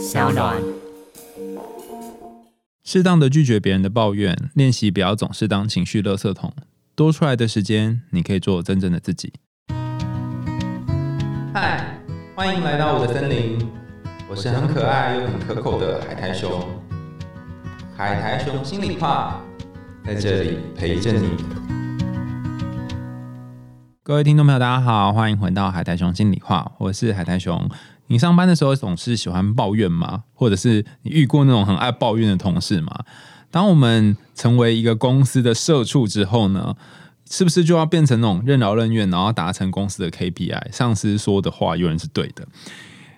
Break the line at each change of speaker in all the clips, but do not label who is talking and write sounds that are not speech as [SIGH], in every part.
小暖。
适当的拒绝别人的抱怨，练习不要总是当情绪垃圾桶。多出来的时间，你可以做真正的自己。嗨，欢迎来到我的森林，我是很可爱又很可口的海苔熊。海苔熊心里话，在这里陪着你。各位听众朋友，大家好，欢迎回到海苔熊心里话，我是海苔熊。你上班的时候总是喜欢抱怨吗？或者是你遇过那种很爱抱怨的同事吗？当我们成为一个公司的社畜之后呢，是不是就要变成那种任劳任怨，然后达成公司的 KPI？上司说的话永远是对的。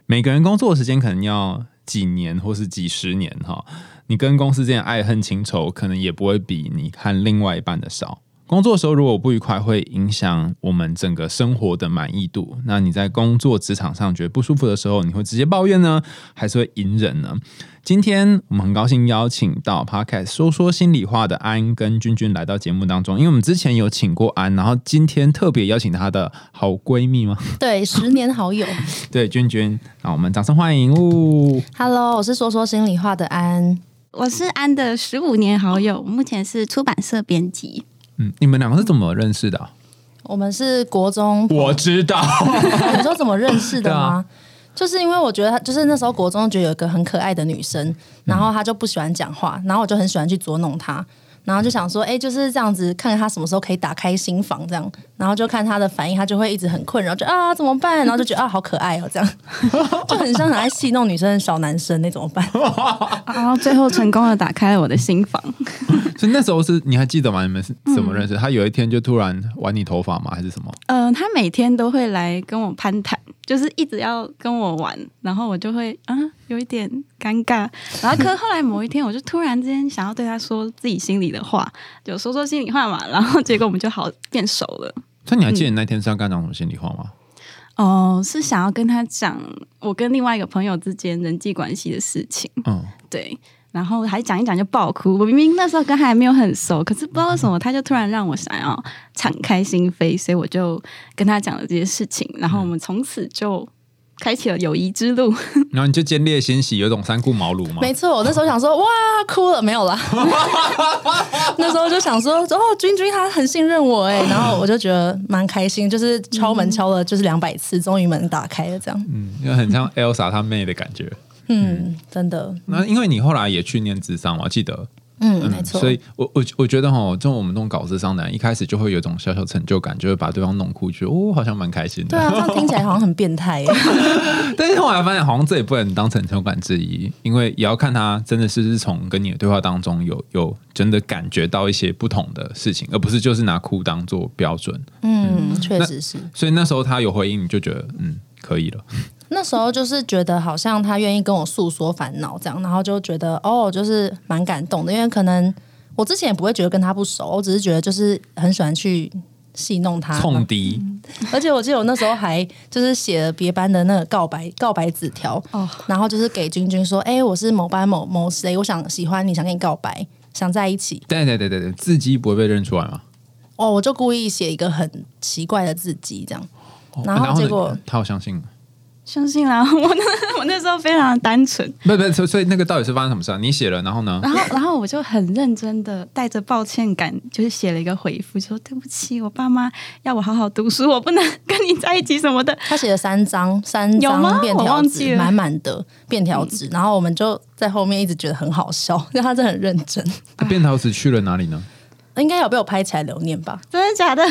每个人工作的时间可能要几年或是几十年哈，你跟公司之间爱恨情仇，可能也不会比你和另外一半的少。工作的时候如果不愉快，会影响我们整个生活的满意度。那你在工作职场上觉得不舒服的时候，你会直接抱怨呢，还是会隐忍呢？今天我们很高兴邀请到 Podcast 说说心里话的安跟君君来到节目当中，因为我们之前有请过安，然后今天特别邀请她的好闺蜜吗？[LAUGHS]
对，十年好友。
对，君君，那我们掌声欢迎哦。
Hello，我是说说心里话的安。
我是安的十五年好友，目前是出版社编辑。
嗯，你们两个是怎么认识的啊、
我们是国中，
我知道，[LAUGHS]
你说怎么认识的吗？就是因为我觉得他，就是那时候国中觉得有一个很可爱的女生，然后她就不喜欢讲话，然后我就很喜欢去捉弄她，然后就想说，哎、就是这样子，看看她什么时候可以打开心房，这样，然后就看他的反应，他就会一直很困扰，就啊怎么办？然后就觉得啊好可爱哦，这样 [LAUGHS] 就很像很爱戏弄女生的小男生，那怎么办？
然后最后成功的打开了我的心房。[LAUGHS]
所以那时候是你还记得吗？你们是怎么认识？他有一天就突然玩你头发吗？还是什么？
呃，他每天都会来跟我攀谈，就是一直要跟我玩，然后我就会啊有一点尴尬。然后可后来某一天，我就突然之间想要对他说自己心里的话，就说说心里话嘛。然后结果我们就好变熟了。
所以你还记得那天是要跟他讲什么心里话吗？
哦、是想要跟他讲我跟另外一个朋友之间人际关系的事情。
嗯，
对，然后还讲一讲就爆哭。我明明那时候跟他还没有很熟，可是不知道为什么，他就突然让我想要敞开心扉，所以我就跟他讲了这些事情，然后我们从此就开启了友谊之路。[LAUGHS]
然后你就坚烈欣喜，有种三顾茅庐吗？
没错，我那时候想说，哇，哭了没有啦？[LAUGHS] 那时候就想说，哦，君君他很信任我哎，[LAUGHS] 然后我就觉得蛮开心，就是敲门敲了就是两百次，终于门打开了，这样。
嗯，因为很像 Elsa 她妹的感觉。
嗯，真的，
那因为你后来也去念智商，我记得，
嗯，没错。
所以我我我觉得哈，这种我们这种搞智商的人，一开始就会有一种小小成就感，就会把对方弄哭，觉得哦，好像蛮开心的。
对啊，这样听起来好像很变态耶。[LAUGHS]
但是后来发现，好像这也不能当成就感之一，因为也要看他真的是不是从跟你的对话当中有有真的感觉到一些不同的事情，而不是就是拿哭当做标准。
嗯，确实是。
所以那时候他有回应，你就觉得嗯可以了。
那时候就是觉得好像他愿意跟我诉说烦恼这样，然后就觉得哦，就是蛮感动的，因为可能我之前也不会觉得跟他不熟，我只是觉得就是很喜欢去戏弄他，
冲敌，
而且我记得我那时候还就是写了别班的那个告白告白纸条，
哦
然后就是给君君说，哎、我是某班某某谁，我想喜欢你，想跟你告白，想在一起。
对对对对对，字迹不会被认出来吗？
哦，我就故意写一个很奇怪的字迹，这样。
哦
然后
呢
结果
他好相信吗，
相信啦，我那我那时候非常的单纯，[LAUGHS]
不不，所以所以那个到底是发生什么事啊？你写了，然后呢？
然后然后我就很认真的带着抱歉感，就是写了一个回复，说对不起，我爸妈要我好好读书，我不能跟你在一起什么的。
他写了三张三
有吗
张便条
我忘记
纸，
了
满满的便条纸，然后我们就在后面一直觉得很好笑，[LAUGHS] 因为他真的很认真，
那便条纸去了哪里呢？
应该有被我拍起来留念吧？
真的假的？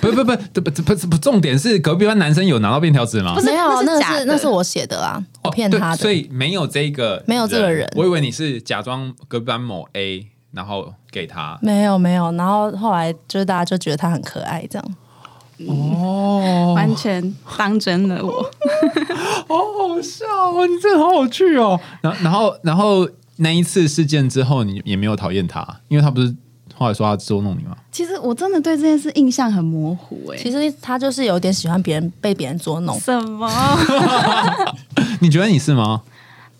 不不不，不不不不，重点是隔壁班男生有拿到便条纸吗？
不是
没有，那
那是
那是我写的啊，我骗他的。
所以没有这个，
没有这个人
我以为你是假装隔壁班某 A，然后给他。
没有没有，然后后来就是大家就觉得他很可爱，这样。
哦，
完全当真了我。[LAUGHS]
好好笑哦！你真的好有趣哦。然后然后然后那一次事件之后，你也没有讨厌他，因为他不是后来说他捉弄你吗？
其实我真的对这件事印象很模糊哎、
其实他就是有点喜欢别人被别人捉弄，
什么？[LAUGHS]
你觉得你是吗？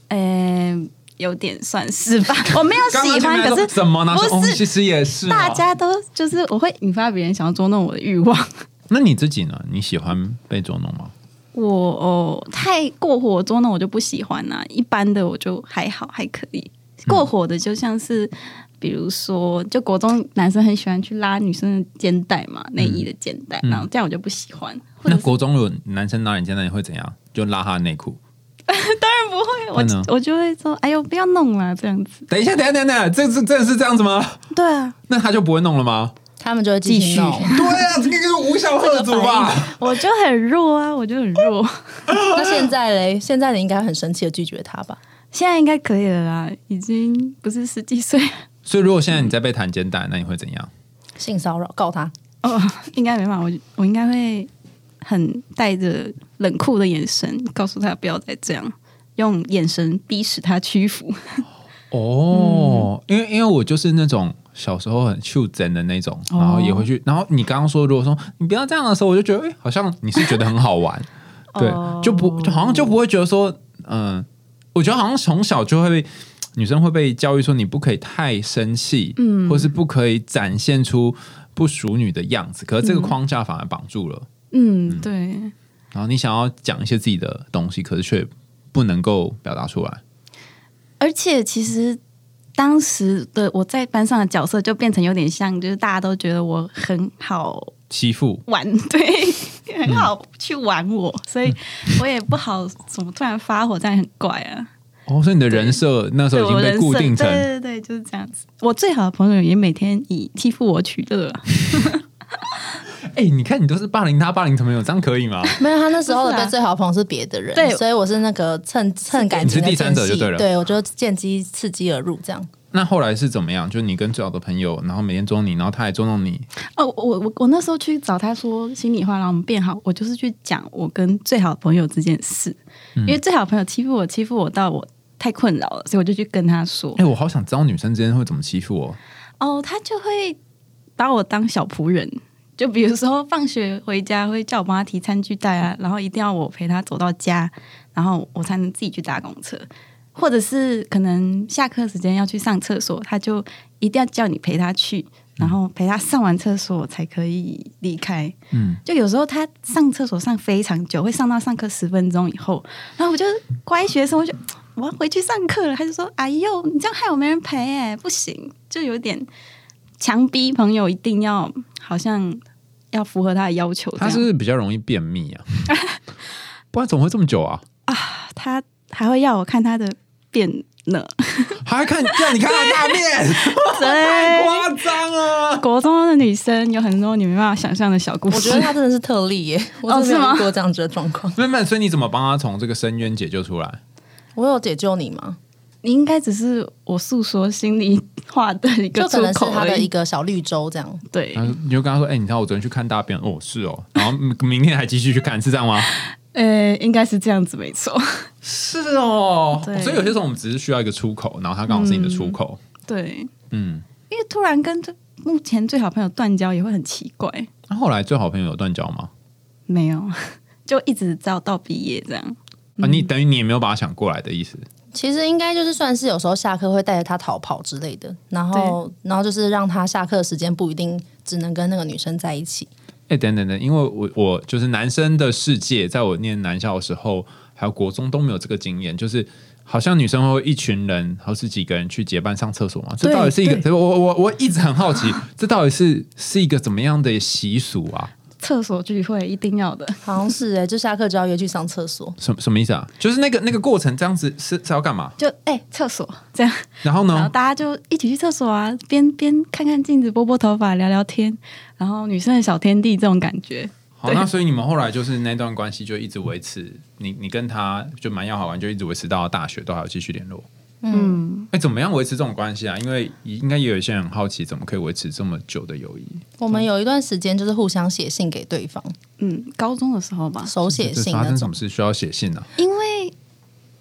呃，有点算是吧。[LAUGHS] 我没有喜欢，可是
什么呢？
不
哦
是
其实也是哦
大。家都就是我会引发别人想要捉弄我的欲望。[LAUGHS]
那你自己呢？你喜欢被捉弄吗？
我哦太过火捉弄我就不喜欢啦、一般的我就还好还可以。过火的就像是，比如说，就国中男生很喜欢去拉女生的肩带嘛，内衣的肩带，
嗯
然后这样我就不喜欢。或
那国中有男生拉你肩带，你会怎样？就拉他的内裤？[LAUGHS]
我
那呢
我我就会说，哎呦，不要弄了，这样子。
等一下，等一下，等一下，这是真的是这样子吗？
对啊，
那他就不会弄了吗？
他们就会继续弄。
对啊，这个就是无效贺主吧？[LAUGHS]
我就很弱啊，我就很弱。[LAUGHS]
那现在嘞？现在你应该很生气的拒绝他吧？
现在应该可以了啦，已经不是十几岁
所以如果现在你在被弹肩带，那你会怎样？
性骚扰告他，
哦，[LAUGHS] 应该没办法，我我应该会很带着冷酷的眼神告诉他不要再这样，用眼神逼使他屈服。[LAUGHS]
哦，因为因为我就是那种小时候很袖珍的那种，
哦
然后也会去，然后你刚刚说如果说你不要这样的时候，我就觉得哎、好像你是觉得很好玩，对，
哦
就不就好像就不会觉得说，嗯、我觉得好像从小就会被女生会被教育说你不可以太生气，嗯，或是不可以展现出不淑女的样子，可是这个框架反而绑住了，
嗯，对。
然后你想要讲一些自己的东西，可是却不能够表达出来，
而且其实当时的我在班上的角色就变成有点像，就是大家都觉得我很好
欺负。
玩，[LAUGHS] 对，很好去玩我，所以我也不好怎么突然发火，这样很怪啊。
哦，所以你的人设那时候已经被固定成
对对对，就是这样子。我最好的朋友也每天以欺负我取乐啊，[LAUGHS]
哎、你看你都是霸凌他，霸凌朋友，这样可以吗？[LAUGHS]
没有，他那时候的最好的朋友是别的人，
对
所以我是那个趁趁感情的
你是第三者就对了
对我就见机刺激而入这样。
那后来是怎么样？就你跟最好的朋友，然后每天捉弄你，然后他也捉弄你，
哦，我我我那时候去找他说心里话，然后我们变好，我就是去讲我跟最好的朋友这件事，因为最好的朋友欺负我，欺负我到我太困扰了，所以我就去跟他说
哎、，我好想知道女生之间会怎么欺负我。
哦，他就会把我当小仆人。就比如说放学回家会叫我帮他提餐具袋啊，然后一定要我陪他走到家，然后我才能自己去搭公车，或者是可能下课时间要去上厕所，他就一定要叫你陪他去，然后陪他上完厕所才可以离开。
嗯，
就有时候他上厕所上非常久，会上到上课十分钟以后，然后我就乖学生，我就我要回去上课了，他就说：“哎呦，你这样害我没人陪哎，不行。”就有点强逼朋友一定要好像要符合他的要求。
他是不是比较容易便秘啊？[LAUGHS] 不然怎么会这么久啊？
啊他还会要我看他的便呢，
还看叫你看到大便，[LAUGHS] [LAUGHS] 太
对。
夸张了。
国中的女生有很多你没办法想象的小故事。
我觉得他真的是特例耶，我真的
是吗
没有遇过这样子的状况。
妹妹，所以你怎么帮他从这个深渊解救出来？
我有解救你吗？
你应该只是我诉说心里话的一个出
就可能是
口。
他的一个小绿洲这样。
对
然，后你就跟他说：“哎、你知道我昨天去看大便哦，是哦。”然后明明天还继续去看，是这样吗？
呃，应该是这样子，没错。
是哦。
对
所以有些时候我们只是需要一个出口，然后他刚好是你的出口。
对，
嗯。
因为突然跟这目前最好朋友断交也会很奇怪。
那后来最好朋友有断交吗？
没有，[LAUGHS] 就一直到到毕业这样。
啊，你等于你也没有把他想过来的意思。
其实应该就是算是有时候下课会带着他逃跑之类的，然后然后就是让他下课时间不一定只能跟那个女生在一起。
哎、等等等，因为我我就是男生的世界，在我念男校的时候，还有国中都没有这个经验，就是好像女生会一群人，好十几个人去结伴上厕所嘛。这到底是一个，我我我一直很好奇，这到底是是一个怎么样的习俗啊？
厕所聚会一定要的，
好像是哎、就下课就要约去上厕所。[LAUGHS]
什么什么意思啊？就是那个那个过程这样子是是要干嘛？
就哎、厕所这样，
然后呢？
然后大家就一起去厕所啊，边边看看镜子，拨拨头发，聊聊天，然后女生的小天地这种感觉。
好，那所以你们后来就是那段关系就一直维持，你你跟他就蛮要好玩，就一直维持到大学都还有继续联络。
嗯，
哎、怎么样维持这种关系啊？因为应该也有一些人很好奇，怎么可以维持这么久的友谊？
我们有一段时间就是互相写信给对方，
嗯，高中的时候吧，
手写信
发生什么。事需要写信啊？
因为，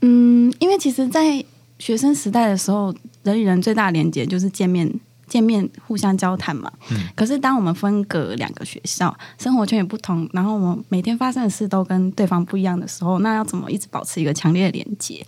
嗯，因为其实，在学生时代的时候，人与人最大的连接就是见面。见面互相交谈嘛，
嗯
可是当我们分隔两个学校，生活圈也不同，然后我们每天发生的事都跟对方不一样的时候，那要怎么一直保持一个强烈的连接？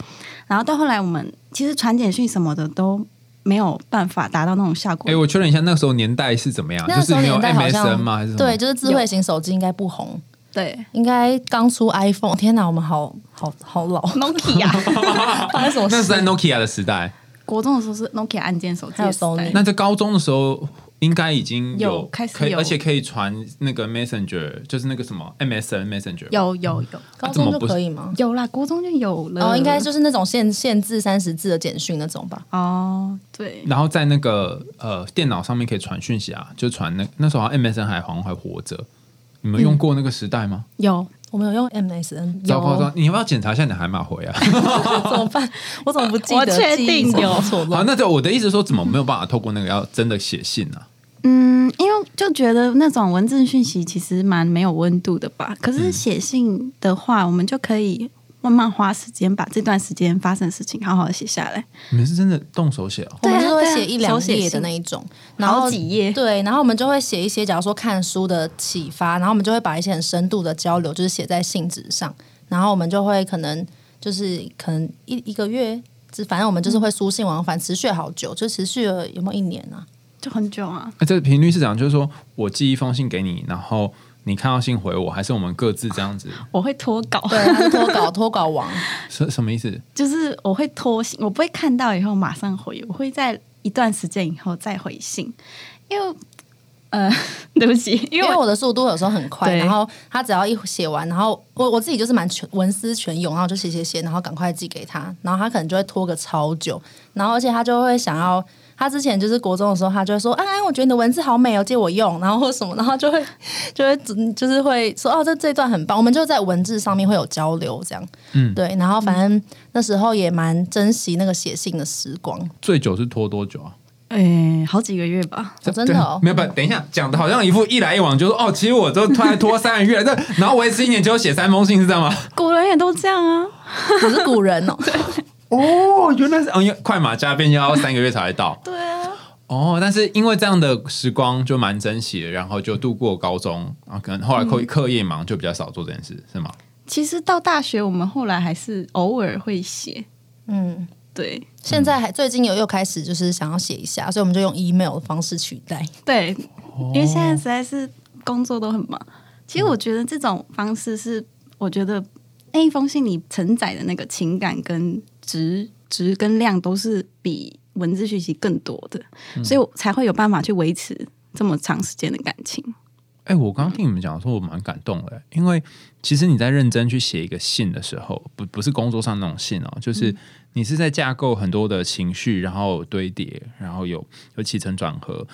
然后到后来，我们其实传简讯什么的都没有办法达到那种效果。
哎、我确认一下，那个时候年代是怎么样？
那
就是没有
时候年代好像？
还是？
对，就是智慧型手机应该不红，
对
应该刚出 iPhone。天哪，我们好好好老
，，Nokia。[LAUGHS]
发生什么事？[LAUGHS]
那是在 Nokia 的时代。
国中的时候是 Nokia 按键手机
那在高中的时候，应该已经
有开始
可以，
有
而且可以传那个 Messenger，就是那个什么 MSN Messenger。
有有有
高中就
不
可以吗？
有啦，国中就有了。
哦，应该就是那种限限制三十字的简讯那种吧。
哦，对，
然后在那个呃电脑上面可以传讯息啊，就传那那时候好像 MSN 还好像还活着。你们用过那个时代吗？
有
我们有用 MSN，
糟糕糟糕！你要不要检查一下你的海马回啊？[LAUGHS]
怎么办？我怎么不记得？
我确定有
好，
错乱。
那就我的意思说，怎么没有办法透过那个要真的写信呢、啊？
嗯，因为就觉得那种文字讯息其实蛮没有温度的吧。可是写信的话，我们就可以慢慢花时间把这段时间发生的事情好好的写下来。
你们是真的动手写哦？
我们就会写一两页的那一种，然后
几页
对，然后我们就会写一些，假如说看书的启发，然后我们就会把一些很深度的交流，就是写在信纸上，然后我们就会可能就是可能一一个月，只反正我们就是会书信往返，持续了好久，就持续了有没有一年啊？
就很久啊，
那这个频率是怎样？就是说我寄一封信给你，然后你看到信回我，还是我们各自这样子？[LAUGHS]
我会脱稿，
对，他是脱稿脱稿王，[LAUGHS]
什什么意思？
就是我会拖信，我不会看到以后马上回，我会在一段时间以后再回信，因为呃，[LAUGHS] 对不起，因
因
为我
为我的速度有时候很快，然后他只要一写完，然后我我自己就是蛮全文思泉涌，然后就写写写，然后赶快寄给他，然后他可能就会拖个超久，然后而且他就会想要。他之前就是国中的时候，他就会说：“安安，我觉得你的文字好美哦，借我用。” [LAUGHS] 然后或什么，然后就会就会就是会说：“哦，这这段很棒。”我们就在文字上面会有交流，这样，
嗯
对。然后反正那时候也蛮珍惜那个写信的时光。
最久是拖多久啊？
诶、好几个月吧，
哦真的哦
没有不，等一下，讲的好像一副一来一往，就说哦，其实我都突然拖三个月，[LAUGHS] 这然后维持一年，结果写三封信是这样吗？
古人也都这样啊。
我是古人哦，[LAUGHS]
哦，原来是哦，因为快马加鞭要三个月才会到 [LAUGHS]
对啊，
哦，但是因为这样的时光就蛮珍惜的，然后就度过高中啊，可能后来课课业忙就比较少做这件事，是吗？
其实到大学，我们后来还是偶尔会写，
嗯。
对
现在还最近有又开始就是想要写一下，所以我们就用 email 的方式取代。
对，因为现在实在是工作都很忙。其实我觉得这种方式是，我觉得那一封信里承载的那个情感跟值值跟量都是比文字讯息更多的，所以我才会有办法去维持这么长时间的感情。
哎、我刚刚听你们讲说，我蛮感动的，因为其实你在认真去写一个信的时候，不不是工作上那种信哦，就是你是在架构很多的情绪，然后堆叠，然后有有起承转合，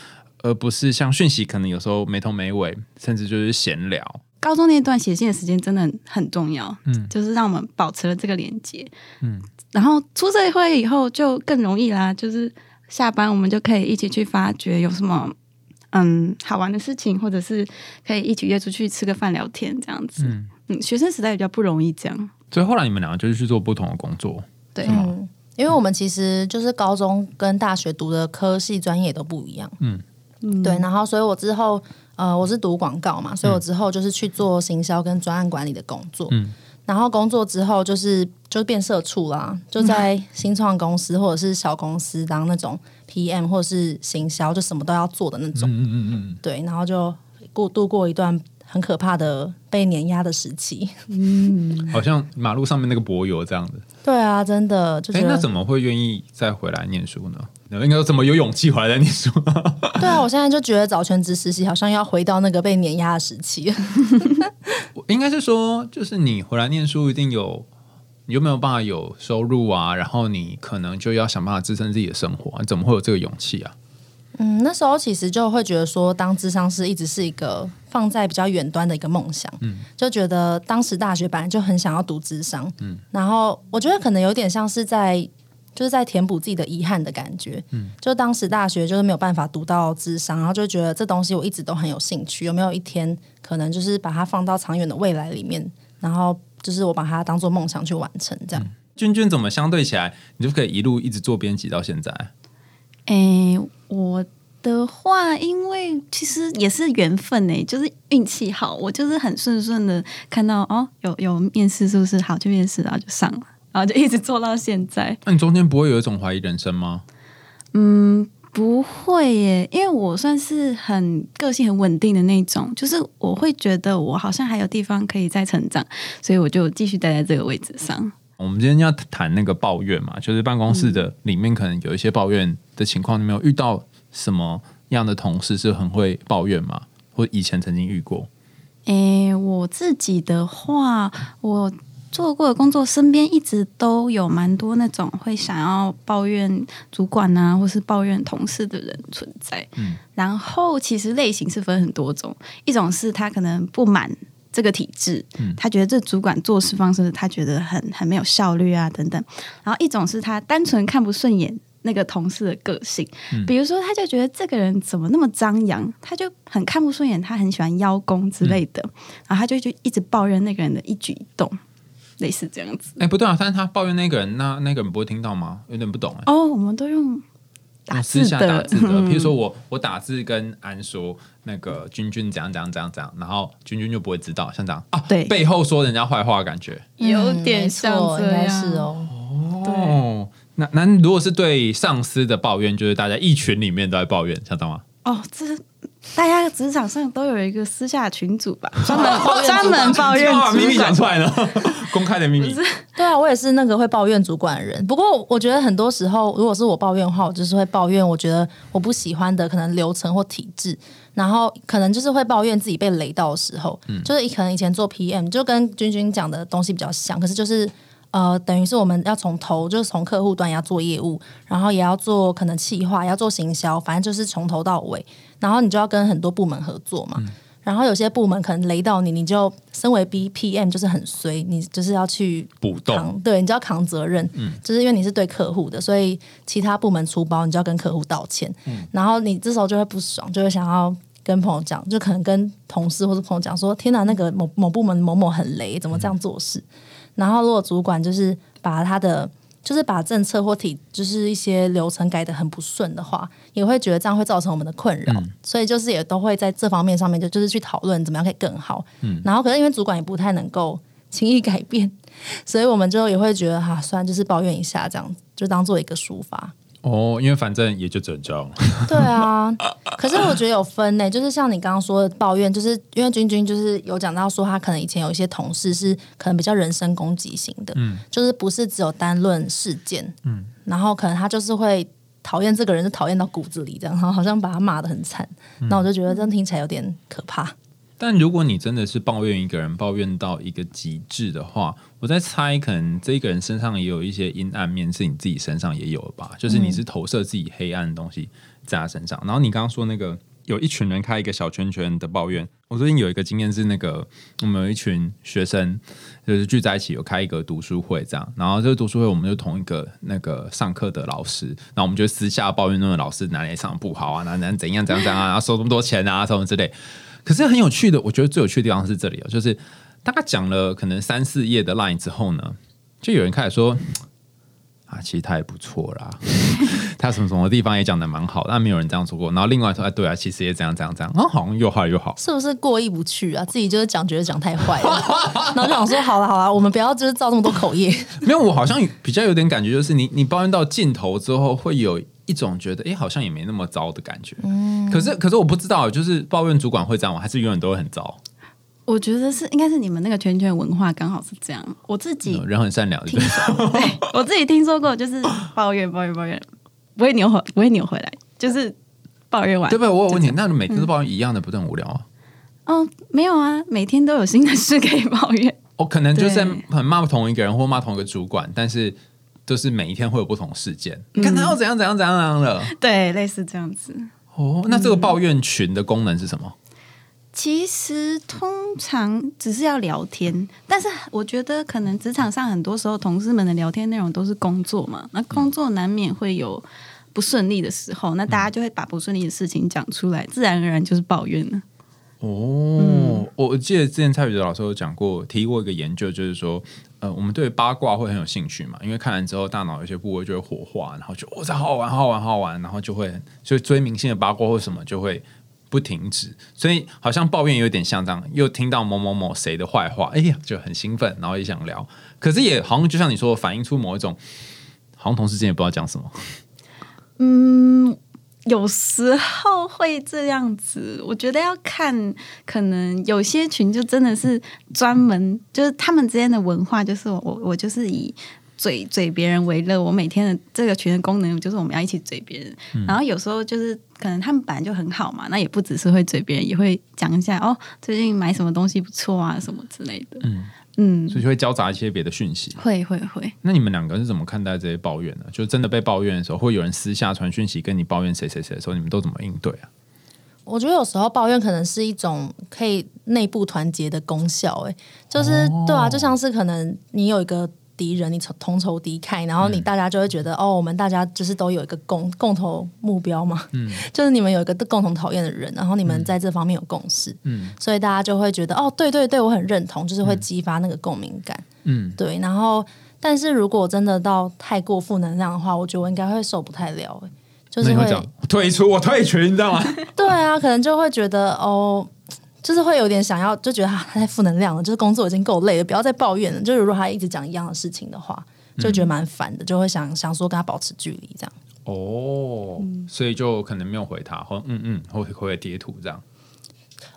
而不是像讯息可能有时候没头没尾，甚至就是闲聊。
高中那段写信的时间真的很很重要，
嗯
就是让我们保持了这个连接。
嗯，
然后出社会以后就更容易啦，就是下班我们就可以一起去发掘有什么嗯好玩的事情，或者是可以一起约出去吃个饭聊天这样子。
嗯
嗯学生时代比较不容易这样。
所以后来你们两个就是去做不同的工作，
对
因为我们其实就是高中跟大学读的科系专业都不一样。
嗯
嗯
对，然后所以我之后呃我是读广告嘛，所以我之后就是去做行销跟专案管理的工作。
嗯
然后工作之后就是就变社畜啦，就在新创公司或者是小公司当那种 PM 或者是行销，就什么都要做的那种。
嗯嗯嗯
对，然后就过度过一段很可怕的被碾压的时期。
嗯，好像马路上面那个柏油这样子。
对啊，真的就
哎、
觉得
那怎么会愿意再回来念书呢？应该说怎么有勇气回来再念书？[LAUGHS]
对啊，我现在就觉得找全职实习好像要回到那个被碾压的时期。[LAUGHS]
应该是说，就是你回来念书一定有，你有没有办法有收入啊？然后你可能就要想办法支撑自己的生活、啊，怎么会有这个勇气啊？
嗯，那时候其实就会觉得说，当智商师一直是一个放在比较远端的一个梦想，
嗯
就觉得当时大学本来就很想要读智商，嗯，然后我觉得可能有点像是在就是在填补自己的遗憾的感觉，嗯，就当时大学就是没有办法读到智商，然后就觉得这东西我一直都很有兴趣，有没有一天可能就是把它放到长远的未来里面，然后就是我把它当做梦想去完成，这样。
君君怎么相对起来，你就可以一路一直做编辑到现在？
诶，我的话，因为其实也是缘分诶，就是运气好，我就是很顺顺的看到哦，有有面试是不是好去面试，然后就上了，然后就一直做到现在。
那你中间不会有一种怀疑人生吗？
嗯，不会耶，因为我算是很个性很稳定的那种，就是我会觉得我好像还有地方可以再成长，所以我就继续待在这个位置上。
我们今天要谈那个抱怨嘛，就是办公室的里面可能有一些抱怨的情况，你没有遇到什么样的同事是很会抱怨吗？或以前曾经遇过？
诶，我自己的话，我做过的工作，身边一直都有蛮多那种会想要抱怨主管啊，或是抱怨同事的人存在。
嗯
然后其实类型是分很多种，一种是他可能不满这个体制，
嗯
他觉得这主管做事方式他觉得很很没有效率啊等等。然后一种是他单纯看不顺眼。那个同事的个性，
嗯
比如说，他就觉得这个人怎么那么张扬，他就很看不顺眼，他很喜欢邀功之类的，然后他就就一直抱怨那个人的一举一动，类似这样子。
哎、不对啊，但是他抱怨那个人，那那个人不会听到吗？有点不懂哎、
哦，我们都用打
用私下
字的，
打字的，
嗯
比如说我我打字跟安说那个君君怎样怎样怎样怎样，然后君君就不会知道，像这样啊，
对
背后说人家坏话的感觉。
有点像
错应该
这样，
是哦。
哦，那那如果是对上司的抱怨，就是大家一群里面都在抱怨，像这样吗？
哦，这大家职场上都有一个私下群组吧，专 [LAUGHS] 门专门抱怨 [LAUGHS]
秘密讲出来了，[LAUGHS] 公开的秘密。
对啊，我也是那个会抱怨主管的人。不过我觉得很多时候，如果是我抱怨的话，我就是会抱怨我觉得我不喜欢的可能流程或体制，然后可能就是会抱怨自己被雷到的时候，就是可能以前做 PM 就跟君君讲的东西比较像，可是就是。呃，等于是我们要从头，就是从客户端也要做业务，然后也要做可能企划，也要做行销，反正就是从头到尾。然后你就要跟很多部门合作嘛。然后有些部门可能雷到你，你就身为 B PM 就是很衰，你就是要去
补洞
扛，对，你就要扛责任，嗯就是因为你是对客户的，所以其他部门出包，你就要跟客户道歉，嗯然后你这时候就会不爽，就会想要跟朋友讲，就可能跟同事或者朋友讲说，天哪，那个某某部门某某很雷，怎么这样做事？然后如果主管就是把他的就是把政策或体就是一些流程改得很不顺的话，也会觉得这样会造成我们的困扰，所以就是也都会在这方面上面就就是去讨论怎么样可以更好。然后可是因为主管也不太能够轻易改变，[LAUGHS] 所以我们就也会觉得哈，虽然就是抱怨一下这样，就当做一个抒发。
哦，因为反正也就只能这样。[LAUGHS]
对啊，可是我觉得有分呢、就是像你刚刚说的抱怨，就是因为君君就是有讲到说他可能以前有一些同事是可能比较人身攻击型的，
嗯
就是不是只有单论事件，嗯，然后可能他就是会讨厌这个人，就讨厌到骨子里这样，然后好像把他骂的很惨，
嗯
那我就觉得这样听起来有点可怕。
但如果你真的是抱怨一个人，抱怨到一个极致的话，我在猜，可能这个人身上也有一些阴暗面，是你自己身上也有的吧？就是你是投射自己黑暗的东西在他身上。然后你刚刚说那个有一群人开一个小圈圈的抱怨，我最近有一个经验是，那个我们有一群学生就是聚在一起有开一个读书会，这样，然后这个读书会我们就同一个那个上课的老师，然后我们就私下抱怨那个老师哪里上不好啊，哪哪怎样怎样怎样啊，收这么多钱啊，什么之类。可是很有趣的，我觉得最有趣的地方是这里哦，就是大概讲了可能三四页的 line 之后呢，就有人开始说 [SNIFFS] 啊，其实他也不错啦，[LAUGHS] 他什么什么地方也讲的蛮好，但没有人这样说过。然后另外说，哎，对啊，其实也这样这样这样，啊，好像又坏又好。
是不是过意不去啊？自己就是讲，觉得讲太坏了，[LAUGHS] 然后就想说，好了好了，我们不要就是造这么多口业。[LAUGHS]
没有，我好像比较有点感觉，就是你你抱怨到尽头之后，会有一种觉得，哎，好像也没那么糟的感觉。嗯，可是可是我不知道，就是抱怨主管会这样吗？还是永远都会很糟？
我觉得是应该是你们那个圈圈文化刚好是这样。我自己
人很善良，对不
听？说，对我自己听说过，就是抱怨抱怨抱怨，不会扭回不会扭回来，就是抱怨完
对不对？我有问题，那你每天都抱怨一样的，不是很无聊啊？
哦，没有啊，每天都有新的事可以抱怨。
我可能就是
对
很骂同一个人或骂同一个主管，但是就是每一天会有不同事件，你看他要怎样怎样怎样怎样了。[LAUGHS]
对，类似这样子。
哦，那这个抱怨群的功能是什么？
其实通常只是要聊天，但是我觉得可能职场上很多时候同事们的聊天内容都是工作嘛，那工作难免会有不顺利的时候，那大家就会把不顺利的事情讲出来，自然而然就是抱怨了。
哦，我我记得之前蔡宇哲老师有讲过，提过一个研究，就是说，呃，我们对八卦会很有兴趣嘛，因为看完之后，大脑有些部位就会活化，然后就哦，这好好玩，好好玩，好好玩，然后就会就追明星的八卦或什么就会不停止，所以好像抱怨有点像这样，又听到某某某谁的坏话，哎呀，就很兴奋，然后也想聊，可是也好像就像你说，反映出某一种，好像同事之间也不知道讲什么，
嗯，有时候会这样子，我觉得要看，可能有些群就真的是专门，就是他们之间的文化，就是我我我就是以嘴嘴别人为乐，我每天的这个群的功能就是我们要一起嘴别人，然后有时候就是可能他们本来就很好嘛，那也不只是会嘴别人，也会讲一下哦，最近买什么东西不错啊，什么之类的，
嗯
嗯，
所以就会交杂一些别的讯息。
会会会，
那你们两个是怎么看待这些抱怨呢？就真的被抱怨的时候，会有人私下传讯息跟你抱怨谁谁谁的时候，你们都怎么应对啊？
我觉得有时候抱怨可能是一种可以内部团结的功效，哎，就是、对啊，就像是可能你有一个敌人，你同同仇敌忾，然后你大家就会觉得、哦，我们大家就是都有一个共共同目标嘛，嗯，[LAUGHS] 就是你们有一个共同讨厌的人，然后你们在这方面有共识，
嗯。
所以大家就会觉得哦，对对对，我很认同，就是会激发那个共鸣感，
嗯，
对，然后但是如果真的到太过负能量的话，我觉得我应该会受不太了、哎就是会
会退出，我退群，你知道吗？[LAUGHS]
对啊，可能就会觉得哦，就是会有点想要，就觉得啊他太负能量了，就是工作已经够累了，不要再抱怨了。就是如果他一直讲一样的事情的话，就觉得蛮烦的，就会想想说跟他保持距离这样。
哦，所以就可能没有回他，或嗯嗯，或或者截图这样。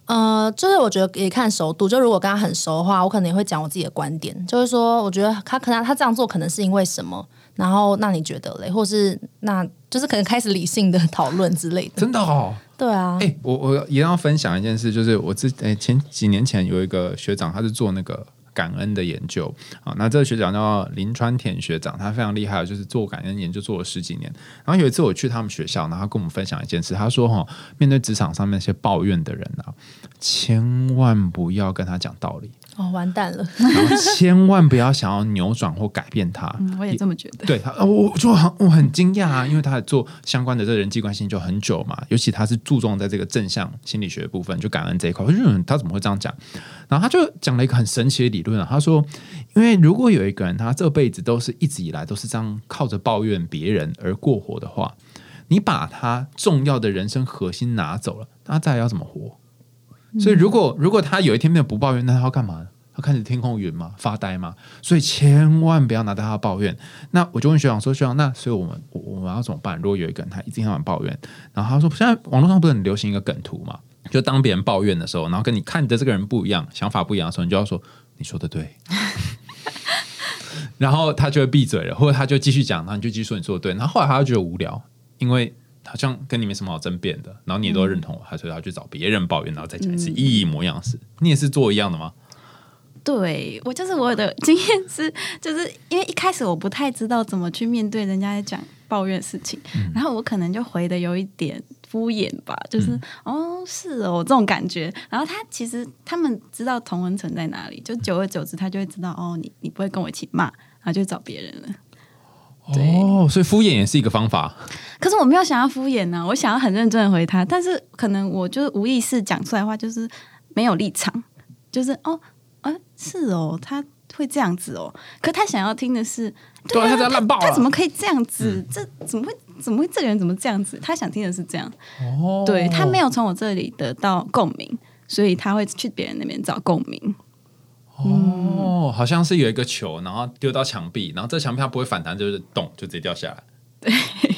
呃，就是我觉得也看熟度，就如果跟他很熟的话，我可能也会讲我自己的观点，就是说我觉得他可能他这样做可能是因为什么，然后那你觉得嘞，或是那就是可能开始理性的讨论之类的。
真的哦，
对啊，
哎、我我一定要分享一件事，就是我之哎、前几年前有一个学长，他是做那个感恩的研究啊。那这个学长叫林川田学长，他非常厉害，就是做感恩研究做了十几年。然后有一次我去他们学校，然后他跟我们分享一件事，他说哈，面对职场上面那些抱怨的人啊，千万不要跟他讲道理，
哦，完蛋了，[LAUGHS]
然后千万不要想要扭转或改变他。[LAUGHS]
嗯，我也这么觉得。
对我我就很我很惊讶啊，因为他也做相关的这个人际关系就很久嘛，尤其他是注重在这个正向心理学的部分，就感恩这一块。我就觉得他怎么会这样讲？然后他就讲了一个很神奇的理论啊，他说，因为如果有一个人他这辈子都是一直以来都是这样靠着抱怨别人而过活的话，你把他重要的人生核心拿走了，那他再要怎么活？所以如果如果他有一天没有不抱怨，那他要干嘛？他看着天空云嘛，发呆嘛，所以千万不要拿到他抱怨。那我就问学长说：“学长，那所以我们我我们要怎么办？如果有一个人他一天到晚抱怨，然后他说现在网络上不是很流行一个梗图嘛？就当别人抱怨的时候，然后跟你看的这个人不一样，想法不一样的时候，你就要说你说的对，[LAUGHS] 然后他就会闭嘴了，或者他就继续讲，然后你就继续说你说的对，然后后来他就觉得无聊，因为好像跟你没什么好争辩的，然后你也都认同我，他所以他去找别人抱怨，然后再讲一次一模一样的事。你也是做一样的吗？
对我就是我的经验是，[LAUGHS] 就是因为一开始我不太知道怎么去面对人家在讲抱怨事情，然后我可能就回的有一点敷衍吧，就是、哦是哦这种感觉。然后他其实他们知道同文层在哪里，就久而久之他就会知道哦你你不会跟我一起骂，然后就找别人了。对
哦，所以敷衍也是一个方法。
可是我没有想要敷衍呢、我想要很认真的回他，但是可能我就是无意识讲出来的话，就是没有立场，就是哦，啊是哦，他会这样子哦，可他想要听的是，
对啊他在烂爆啊
他怎么可以这样子？这怎么会怎么会这个人怎么这样子？他想听的是这样，
哦
对他没有从我这里得到共鸣，所以他会去别人那边找共鸣。
哦，好像是有一个球，然后丢到墙壁，然后这墙壁它不会反弹，就是咚就直接掉下来。对，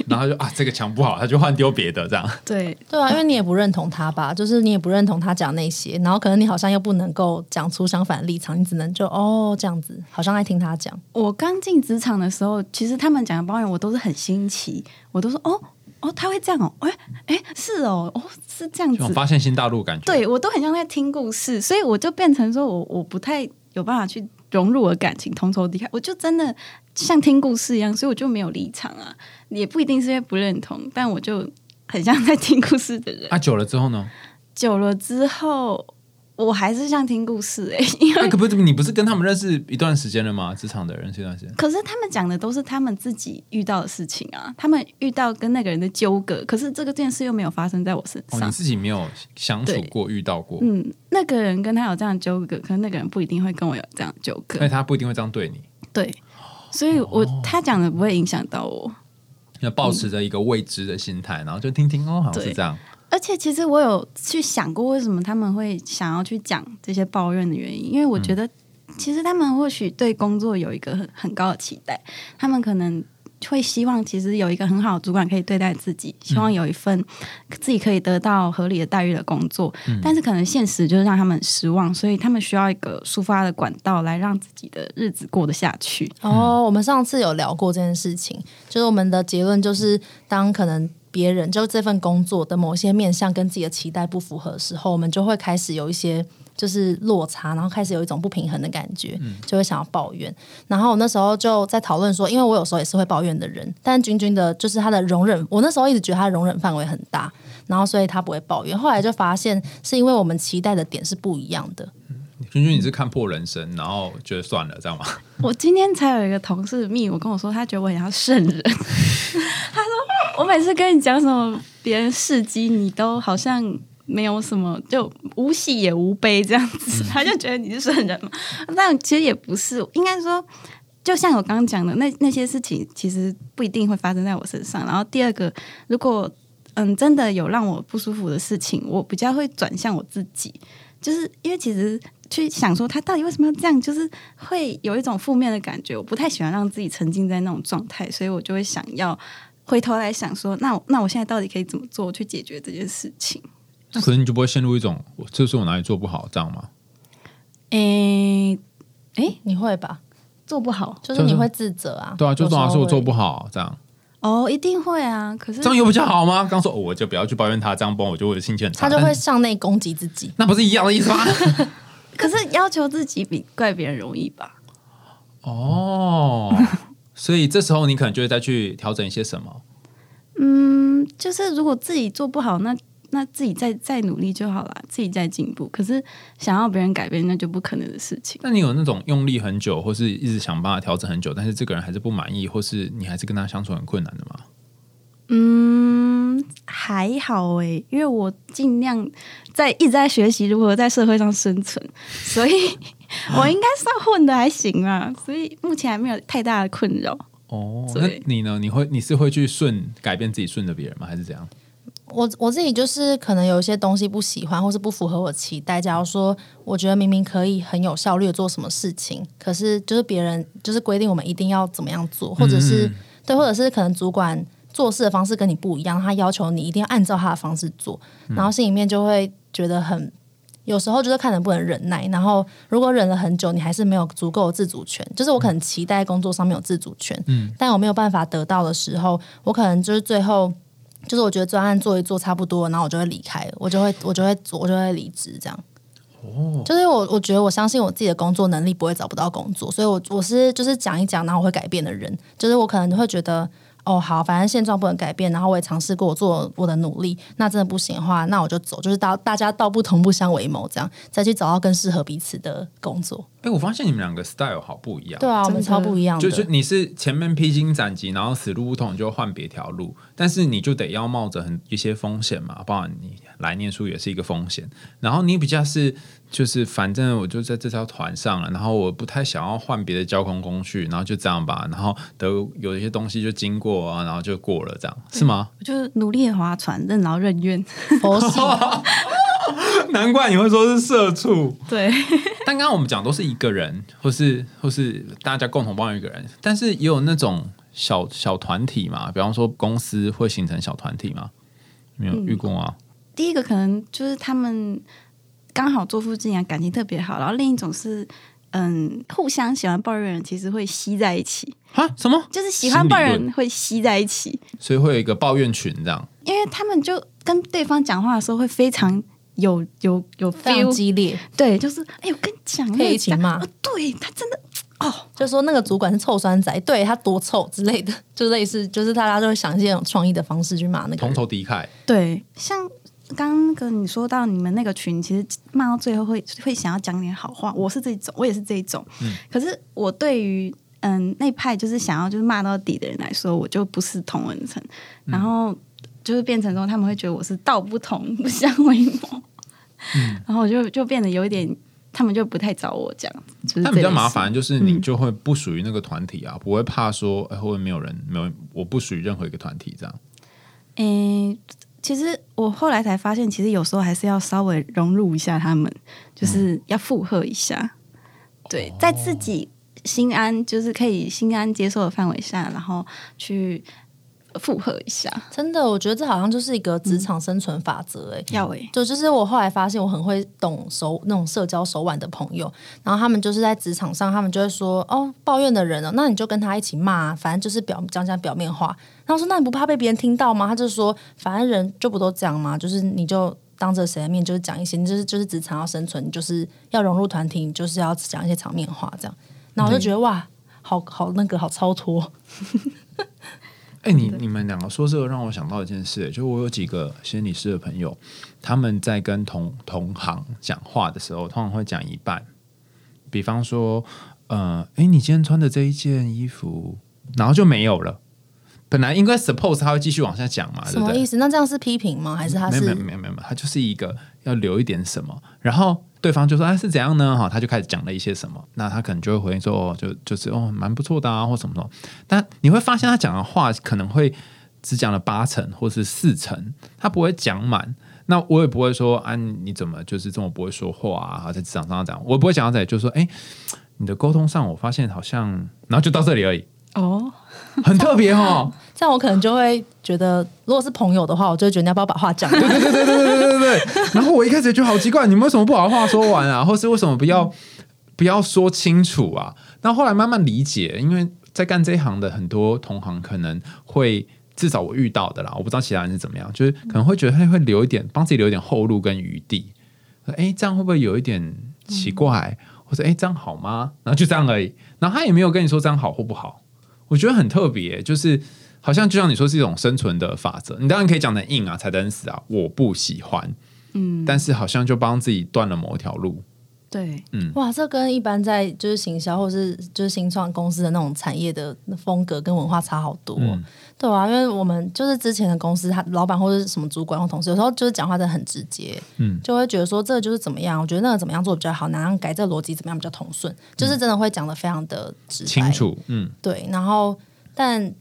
然后就啊，这个墙不好，他就换丢别的这样。
对，
对啊，因为你也不认同他吧，就是你也不认同他讲那些，然后可能你好像又不能够讲出相反的立场，你只能就哦这样子，好像在听他讲。
我刚进职场的时候，其实他们讲的抱怨我都是很新奇，我都说哦哦，他会这样哦，哎哎是哦哦是这样子，
发现新大陆感觉。
对我都很像在听故事，所以我就变成说我我不太有办法去融入我的感情，同仇敌忾，我就真的像听故事一样，所以我就没有立场啊，也不一定是因为不认同，但我就很像在听故事的人。
啊，久了之后呢？
久了之后，我还是像听故事 [LAUGHS] 哎、因为
那可不是你不是跟他们认识一段时间了吗？职场的认识一段时间。
可是他们讲的都是他们自己遇到的事情啊，他们遇到跟那个人的纠葛，可是这个件事又没有发生在我身
哦，
上。
你自己没有相处过、遇到过，
嗯，那个人跟他有这样的纠葛，可是那个人不一定会跟我有这样纠葛
所以。他不一定会这样对你。
对，所以我、他讲的不会影响到我。
要保持着一个未知的心态，然后就听听哦，好像是这样。
而且其实我有去想过，为什么他们会想要去讲这些抱怨的原因，因为我觉得其实他们或许对工作有一个很很高的期待，他们可能会希望其实有一个很好的主管可以对待自己，希望有一份自己可以得到合理的待遇的工作，但是可能现实就是让他们失望，所以他们需要一个抒发的管道来让自己的日子过得下去。
哦，我们上次有聊过这件事情，就是我们的结论就是，当可能别人就这份工作的某些面向跟自己的期待不符合的时候，我们就会开始有一些就是落差，然后开始有一种不平衡的感觉，就会想要抱怨。然后我那时候就在讨论说，因为我有时候也是会抱怨的人，但君君的就是他的容忍，我那时候一直觉得他的容忍范围很大，然后所以他不会抱怨。后来就发现是因为我们期待的点是不一样的。
君君，你是看破人生，然后觉得算了，这样吗？
我今天才有一个同事密我跟我说，他觉得我很像圣人。[LAUGHS] [LAUGHS] [LAUGHS] 我每次跟你讲什么别人事迹，你都好像没有什么，就无喜也无悲这样子，[LAUGHS] 他就觉得你是圣人嘛。但其实也不是，应该说，就像我刚刚讲的，那那些事情其实不一定会发生在我身上。然后第二个，如果嗯真的有让我不舒服的事情，我比较会转向我自己，就是因为其实。去想说他到底为什么要这样，就是会有一种负面的感觉。我不太喜欢让自己沉浸在那种状态，所以我就会想要回头来想说，那那我现在到底可以怎么做去解决这件事情？
那可能你就不会陷入一种，我这是我哪里做不好这样吗？
诶、
诶，你会吧？
做不好
就是你会自责啊？
对啊，就
有时候
总是我做不好这样，
哦，一定会啊。可是
这样有比较好吗？刚说、哦我就不要去抱怨他，这样不然我就会心情很差。
他就会
但
向内攻击自己。[LAUGHS]
那不是一样的意思吗？[LAUGHS]
可是要求自己比怪别人容易吧？
哦，所以这时候你可能就会再去调整一些什么。
嗯，就是如果自己做不好，那那自己再再努力就好了，自己再进步。可是想要别人改变，那就不可能的事情。
那你有那种用力很久，或是一直想办法调整很久，但是这个人还是不满意，或是你还是跟他相处很困难的吗？
嗯，还好诶，因为我尽量在一直在学习如何在社会上生存，[LAUGHS] 所以我应该算混的还行啊，所以目前还没有太大的困扰。
哦，那
对
你呢？你会你是会去顺改变自己顺着别人吗？还是怎样？
我我自己就是可能有一些东西不喜欢，或是不符合我期待。假如说我觉得明明可以很有效率的做什么事情，可是就是别人就是规定我们一定要怎么样做，或者是、
嗯
对，或者是可能主管做事的方式跟你不一样，他要求你一定要按照他的方式做，然后心里面就会觉得很。有时候就是看能不能忍耐，然后如果忍了很久，你还是没有足够的自主权。就是我可能期待工作上面有自主权，
嗯
但我没有办法得到的时候，我可能就是最后就是我觉得专案做一做差不多，然后我就会离开了，我就会我就会我就会离职这样。哦，就是我我觉得我相信我自己的工作能力不会找不到工作，所以我我是就是讲一讲，然后我会改变的人。就是我可能会觉得哦好，反正现状不能改变，然后我也尝试过我做我的努力，那真的不行的话，那我就走，就是到大家道不同不相为谋，这样再去找到更适合彼此的工作。
哎、我发现你们两个 style 好不一样。
对啊，我们超不一样的。
就是你是前面披荆斩棘，然后死路不通，你就换别条路，但是你就得要冒着很一些风险嘛，包然你来念书也是一个风险。然后你比较是就是反正我就在这条船上了，然后我不太想要换别的交通工具，然后就这样吧，然后得有一些东西就经过啊，然后就过了，这样是吗？
我就努力划船，任劳任怨。[LAUGHS]
佛系，[LAUGHS] [LAUGHS]
难怪你会说是社畜。
对，[LAUGHS]
但刚刚我们讲都是一个人，或是或是大家共同帮一个人，但是也有那种小小团体嘛，比方说公司会形成小团体嘛，没有遇过吗？
第一个可能就是他们刚好做附近啊，感情特别好，然后另一种是。嗯，互相喜欢抱怨的人其实会吸在一起，
啊？什么？
就是喜欢抱怨人会吸在一起，
所以会有一个抱怨群这样。
因为他们就跟对方讲话的时候会非常有有有
非常
feel，
激烈，
对，就是哎，我跟你讲，
可以一起骂。
那个哦，对他真的哦。
就说那个主管是臭酸仔，对他多臭之类的，[LAUGHS] 就类似，就是大家都会想一些有创意的方式去骂那个
同。仇敌忾，
对，像刚刚那个你说到你们那个群，其实骂到最后会会想要讲点好话，我是这种，我也是这一种。可是我对于嗯那派就是想要就是骂到底的人来说，我就不是同文层，然后就是变成说他们会觉得我是道不同不相为谋，然后我就就变得有一点。他们就不太找我这样子，就是
但比较麻烦，就是你就会不属于那个团体啊，不会怕说，哎，会不会没有人，没有，我不属于任何一个团体这样。
诶、其实我后来才发现，其实有时候还是要稍微融入一下他们，就是要附和一下。对，在自己心安，就是可以心安接受的范围下，然后去附和一下。
真的，我觉得这好像就是一个职场生存法则、哎、
要诶，
就就是我后来发现，我很会懂手那种社交手腕的朋友，然后他们就是在职场上，他们就会说哦，抱怨的人哦，那你就跟他一起骂啊，反正就是表讲讲表面话。然后我说那你不怕被别人听到吗？他就说反正人就不都这样吗？就是你就当着谁的面就是讲一些，你就是就是职场要生存，你就是要融入团体，你就是要讲一些场面话这样。然后我就觉得哇，好好那个好超脱，
哎、你你们两个说这个让我想到一件事，就我有几个心理师的朋友，他们在跟同同行讲话的时候，通常会讲一半。比方说，呃，哎，你今天穿的这一件衣服，然后就没有了。本来应该 suppose 他会继续往下讲嘛？
什么意思？那这样是批评吗？还是他
没有没有没有，没有他就是一个要留一点什么，然后对方就说：“哎，是怎样呢？”哈，他就开始讲了一些什么，那他可能就会回应说：“哦，就就是哦，蛮不错的啊，或什么什么。”但你会发现他讲的话可能会只讲了八成或是四成，他不会讲满。那我也不会说啊，你怎么就是这么不会说话啊？在职场上讲，我也不会讲到这里，就说：“哎，你的沟通上，我发现好像……然后就到这里而已，
哦，[LAUGHS]
很特别哦。”
这样我可能就会觉得，如果是朋友的话，我就会觉得你要不要把话讲完？
对对对对对对对对对。然后我一开始觉得好奇怪，你们为什么不把话说完啊？或是为什么不要不要说清楚啊？那后来慢慢理解，因为在干这一行的很多同行可能会。至少我遇到的啦，我不知道其他人是怎么样，就是可能会觉得他会留一点，帮自己留一点后路跟余地。哎，这样会不会有一点奇怪？或者哎，这样好吗？然后就这样而已。然后他也没有跟你说这样好或不好。我觉得很特别，就是好像就像你说是一种生存的法则。你当然可以讲的硬啊，踩得很死啊，我不喜欢。
嗯，
但是好像就帮自己断了某一条路。
对，嗯。
哇，这跟一般在就是行销或是就是新创公司的那种产业的风格跟文化差好多，
嗯。
对啊，因为我们就是之前的公司，他老板或者是什么主管或同事，有时候就是讲话真的很直接，
嗯。
就会觉得说这个就是怎么样，我觉得那个怎么样做比较好，哪样改这个逻辑怎么样比较通顺，就是真的会讲的非常的直白
清，楚，嗯。
对，然后但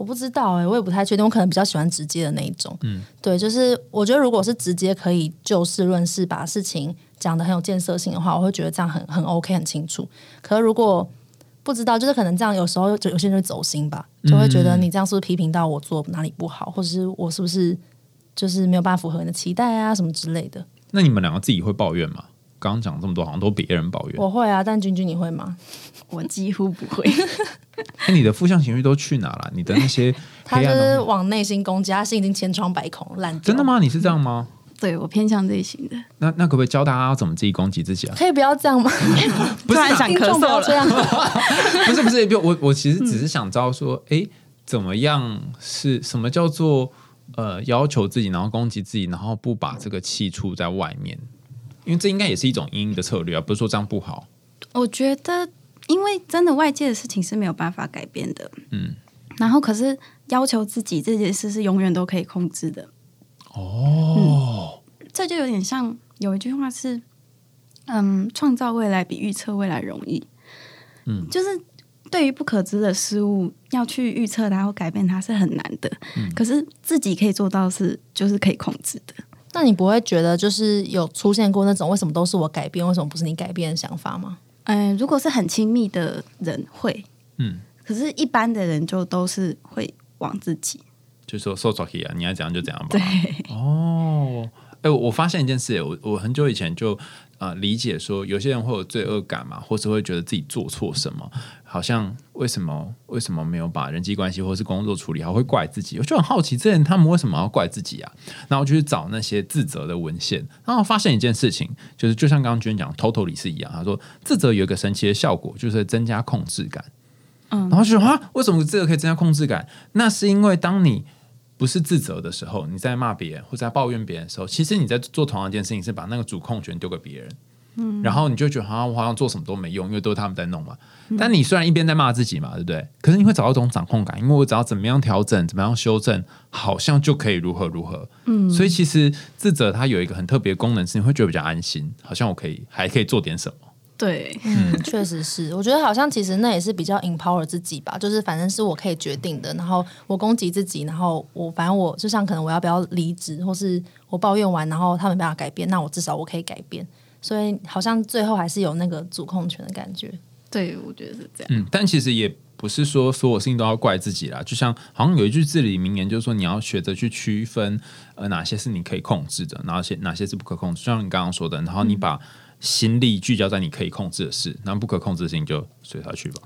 我不知道哎、我也不太确定，我可能比较喜欢直接的那一种。
嗯，
对，就是我觉得如果是直接可以就事论事，把事情讲的很有建设性的话，我会觉得这样很很 OK 很清楚。可是如果不知道，就是可能这样有时候就有些人会走心吧，就会觉得你这样是不是批评到我做哪里不好，或者是我是不是就是没有办法符合你的期待啊什么之类的。
那你们两个自己会抱怨吗？刚刚讲这么多，好像都别人抱怨。
我会啊，但君君你会吗？
我几乎不会。[LAUGHS]
哎，你的负向情绪都去哪了？你的那些 [LAUGHS]
他就是往内心攻击，他心已经千疮百孔烂掉。
真的？吗？你是这样吗？
对我偏向这一型的，
那那可不可以教大家要怎么自己攻击自己啊？
可以不要这样吗？[LAUGHS]
不是啊
突然想咳嗽
这
了。
样。
不是不是，就我我其实只是想知道说，哎、怎么样是什么叫做呃要求自己，然后攻击自己，然后不把这个气出在外面，因为这应该也是一种阴影的策略啊，不是说这样不好。
我觉得，因为真的外界的事情是没有办法改变的，
嗯，
然后可是要求自己这件事是永远都可以控制的，
哦，
这就有点像有一句话是，嗯，创造未来比预测未来容易，
嗯。
就是对于不可知的事物要去预测它或改变它是很难的，
嗯。
可是自己可以做到是就是可以控制的。
那你不会觉得就是有出现过那种为什么都是我改变，为什么不是你改变的想法吗？
嗯，如果是很亲密的人会，
嗯，
可是一般的人就都是会往自己。
就说受挫啊，你爱怎样就怎样吧。
对，
哦，哎、我我发现一件事，我我很久以前就呃理解说，有些人会有罪恶感嘛，或是会觉得自己做错什么，好像为什么为什么没有把人际关系或是工作处理好，会怪自己。我就很好奇，这些人他们为什么要怪自己啊？然后我就去找那些自责的文献，然后发现一件事情，就是就像刚刚娟讲，totally 是一样，他说自责有一个神奇的效果，就是增加控制感。
嗯
然后就说啊，为什么这个可以增加控制感？那是因为当你不是自责的时候，你在骂别人或者在抱怨别人的时候，其实你在做同样一件事情，是把那个主控权丢给别人。嗯，然后你就觉得好像我好像做什么都没用，因为都是他们在弄嘛。但你虽然一边在骂自己嘛，对不对？可是你会找到一种掌控感，因为我只要怎么样调整，怎么样修正，好像就可以如何如何。嗯，所以其实自责它有一个很特别的功能，是你会觉得比较安心，好像我可以还可以做点什么。
对，
嗯，确实是，我觉得好像其实那也是比较 empower 自己吧，就是反正是我可以决定的，然后我攻击自己，然后我反正我就像可能我要不要离职，或是我抱怨完，然后他没办法改变，那我至少我可以改变，所以好像最后还是有那个主控权的感觉。
对，我觉得是这样。
嗯，但其实也不是说所有事情都要怪自己啦。就像好像有一句至理名言，就是说你要学着去区分，呃，哪些是你可以控制的，哪些哪些是不可控制。就像你刚刚说的，然后你把心力聚焦在你可以控制的事，然后不可控制的事情就随它去吧，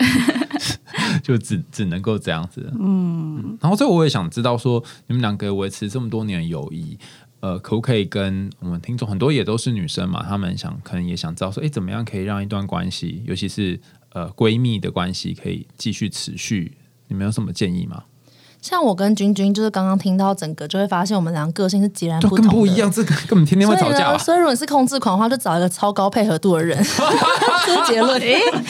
[LAUGHS] 就只只能够这样子。嗯，然后最后我也想知道说，你们两个维持这么多年的友谊。呃，可不可以跟我们听众很多也都是女生嘛？她们想可能也想知道说，哎，怎么样可以让一段关系，尤其是呃闺蜜的关系，可以继续持续？你们有什么建议吗？
像我跟君君，就是刚刚听到整个，就会发现我们两个个性是截然不同，
不一样，这个根本天天会吵架。
所以如果你是控制狂的话，就找一个超高配合度的人。[LAUGHS] 这是结论，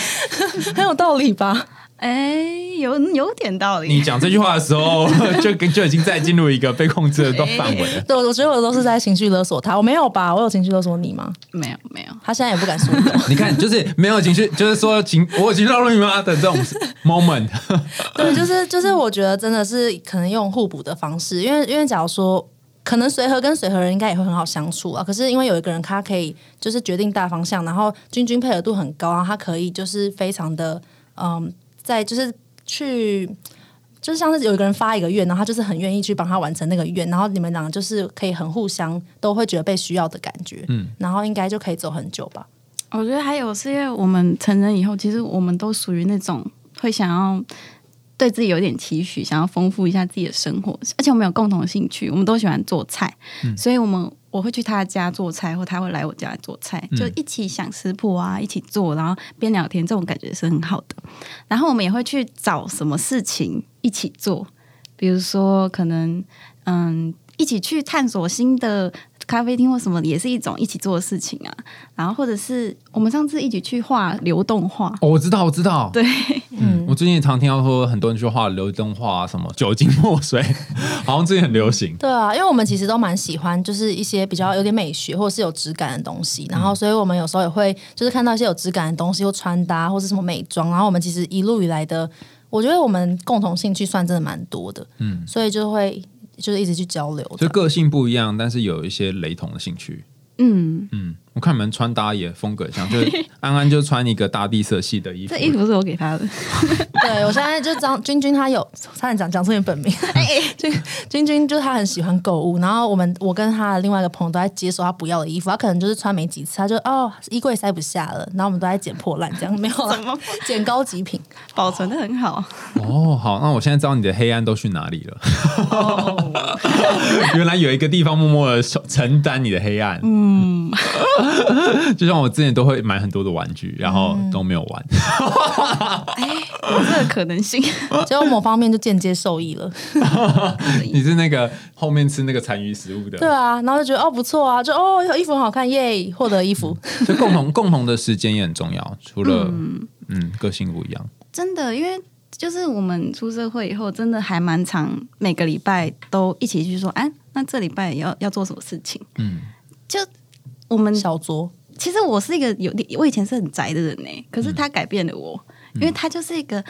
[LAUGHS] 很有道理吧？
哎，有有点道理。
你讲这句话的时候，[LAUGHS] 就就已经在进入一个被控制的 [LAUGHS] 范围了。
对，我觉得我都是在情绪勒索他。我没有吧？我有情绪勒索你吗？
没有，没有。
他现在也不敢说。[LAUGHS]
你看，就是没有情绪，就是说情，我有情绪勒索你吗？的这种 moment。
对，就是就是，我觉得真的是可能用互补的方式，因为因为假如说，可能随和跟随和人应该也会很好相处啊。可是因为有一个人，他可以就是决定大方向，然后君君配合度很高，然后他可以就是非常的嗯。在就是去，就是像是有一个人发一个愿，然后他就是很愿意去帮他完成那个愿，然后你们两个就是可以很互相都会觉得被需要的感觉，嗯，然后应该就可以走很久吧。
我觉得还有是因为我们成人以后，其实我们都属于那种会想要对自己有点期许，想要丰富一下自己的生活，而且我们有共同的兴趣，我们都喜欢做菜，所以我们。我会去他家做菜，或他会来我家做菜，就一起想食谱啊，一起做，然后边聊天，这种感觉是很好的。然后我们也会去找什么事情一起做，比如说可能嗯，一起去探索新的。咖啡厅或什么也是一种一起做的事情啊，然后或者是我们上次一起去画流动画。
哦，我知道，我知道，
对，
嗯，我最近也常听到说很多人去画流动画，什么酒精墨水，[LAUGHS] 好像最近很流行。
对啊，因为我们其实都蛮喜欢，就是一些比较有点美学或者是有质感的东西，然后所以我们有时候也会就是看到一些有质感的东西，或穿搭或是什么美妆，然后我们其实一路以来的，我觉得我们共同兴趣算真的蛮多的，嗯，所以就会。就是一直去交流，
就个性不一样，但是有一些雷同的兴趣。嗯嗯。我看你们穿搭也风格像，就是 [LAUGHS] 安安就穿一个大地色系的衣服。
这衣服是我给他的。[LAUGHS]
对，我现在就张君君，他有差点讲讲出你本名。[LAUGHS] 君君君就是他很喜欢购物，然后我们我跟他的另外一个朋友都在接受他不要的衣服，他可能就是穿没几次，他就哦衣柜塞不下了，然后我们都在捡破烂，这样没有了，捡高级品，
保存的很好。
哦，好，那我现在知道你的黑暗都去哪里了。原来有一个地方默默的承担你的黑暗。嗯。[LAUGHS] 就像我之前都会买很多的玩具，然后都没有玩。[LAUGHS]
哎，有这个可能性，[LAUGHS]
只有某方面就间接受益了。
你是那个后面吃那个残余食物的？
对啊，然后就觉得哦不错啊，就哦衣服很好看耶，获得衣服。
就共同共同的时间也很重要，除了嗯个性不一样。
真的，因为就是我们出社会以后，真的还蛮长，每个礼拜都一起去说，哎，那这礼拜要要做什么事情？嗯，就。我们
小卓，
其实我是一个有点，我以前是很宅的人呢。可是他改变了我，因为他就是一个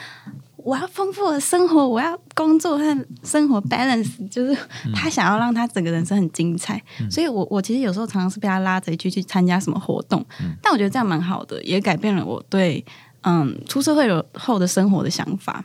我要丰富的生活，我要工作和生活 balance，就是他想要让他整个人生很精彩。所以我我其实有时候常常是被他拉着去去参加什么活动，但我觉得这样蛮好的，也改变了我对嗯出社会后的生活的想法。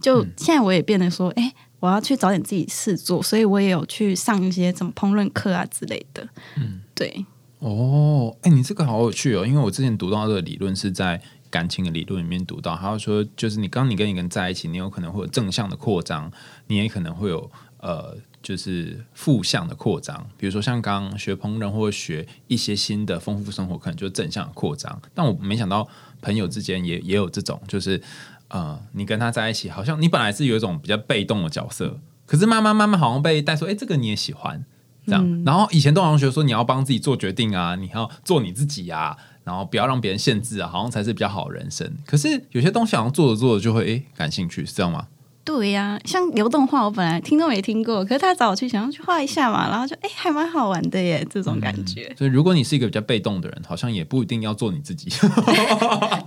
就现在我也变得说，哎，我要去找点自己事做，所以我也有去上一些什么烹饪课啊之类的。嗯，对。
哦，哎，你这个好有趣哦！因为我之前读到的理论是在感情的理论里面读到，他说就是你刚你跟一个人在一起，你有可能会有正向的扩张，你也可能会有呃，就是负向的扩张。比如说像刚学烹饪或者学一些新的丰富生活，可能就正向的扩张。但我没想到朋友之间也也有这种，就是呃，你跟他在一起，好像你本来是有一种比较被动的角色，可是慢慢慢慢好像被带说，哎，这个你也喜欢。这样，然后以前都好像学说你要帮自己做决定啊，你要做你自己啊，然后不要让别人限制啊，好像才是比较好的人生。可是有些东西好像做着做着就会诶感兴趣，是这样吗？
对呀，像流动画，我本来听都没听过，可是他找我去想要去画一下嘛，然后就哎还蛮好玩的耶，这种感觉。
所以如果你是一个比较被动的人，好像也不一定要做你自己。[LAUGHS]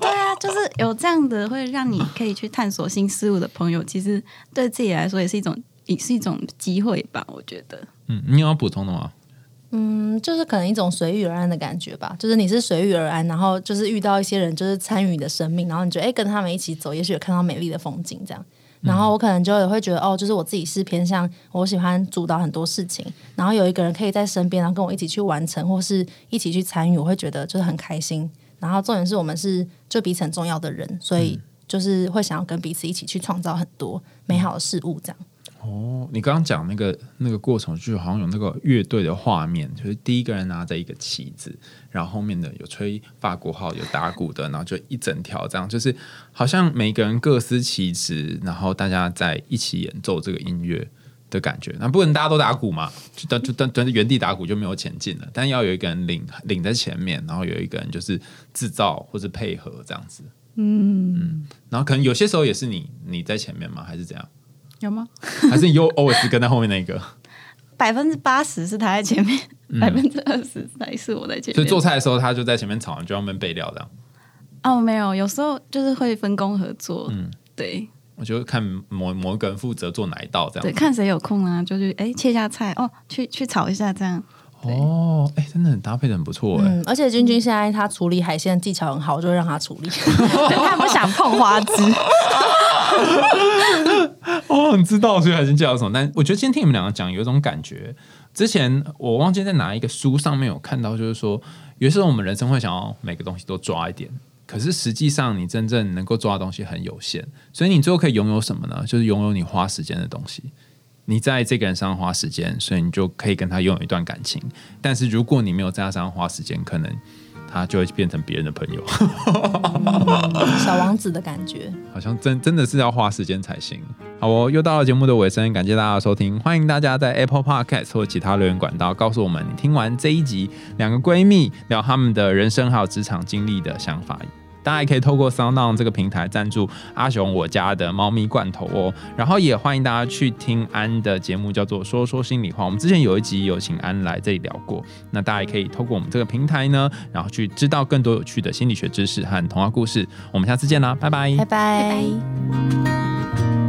对啊，就是有这样的会让你可以去探索新事物的朋友，其实对自己来说也是一种也是一种机会吧，我觉得。
嗯，你有要补充的吗？
嗯，就是可能一种随遇而安的感觉吧。就是你是随遇而安，然后就是遇到一些人，就是参与你的生命，然后你觉得哎，跟他们一起走，也许有看到美丽的风景这样。然后我可能就也会觉得哦，就是我自己是偏向我喜欢主导很多事情，然后有一个人可以在身边，然后跟我一起去完成，或是一起去参与，我会觉得就是很开心。然后重点是我们是就彼此很重要的人，所以就是会想要跟彼此一起去创造很多美好的事物这样。
哦，你刚刚讲那个那个过程，就好像有那个乐队的画面，就是第一个人拿着一个旗子，然后后面的有吹法国号、有打鼓的，然后就一整条这样，就是好像每个人各司其职，然后大家在一起演奏这个音乐的感觉。那不能大家都打鼓嘛？就等就等等原地打鼓就没有前进了。但要有一个人领领在前面，然后有一个人就是制造或者配合这样子。嗯嗯，然后可能有些时候也是你你在前面吗？还是怎样？
有吗？
还是你又 always 跟在后面那个？
百分之八十是他在前面，百分之二十才是我在前面。
所以做菜的时候，他就在前面炒，就要们备料这样。
哦，没有，有时候就是会分工合作。嗯，对。
我就看某某一个人负责做哪一道这样。
对，看谁有空啊，就去哎切下菜哦，去去炒一下这样。
哦，哎，真的很搭配的很不错哎。
而且君君现在他处理海鲜技巧很好，就让他处理。[LAUGHS]
他不想碰花枝。
哦，你知道所以还是叫什么？但我觉得今天听你们两个讲，有一种感觉。之前我忘记在哪一个书上面有看到，就是说，有时候我们人生会想要每个东西都抓一点，可是实际上你真正能够抓的东西很有限。所以你最后可以拥有什么呢？就是拥有你花时间的东西。你在这个人身上花时间，所以你就可以跟他拥有一段感情。但是如果你没有在他身上花时间，可能他就会变成别人的朋友。
小王子的感觉，[LAUGHS]
好像真真的是要花时间才行。好哦，又到了节目的尾声，感谢大家的收听，欢迎大家在 Apple Podcast 或其他留言管道告诉我们你听完这一集两个闺蜜聊他们的人生还有职场经历的想法。大家也可以透过 SoundOn 这个平台赞助阿雄我家的猫咪罐头哦，然后也欢迎大家去听安的节目，叫做说说心里话。我们之前有一集有请安来这里聊过，那大家也可以透过我们这个平台呢，然后去知道更多有趣的心理学知识和童话故事。我们下次见啦，拜拜，
拜拜。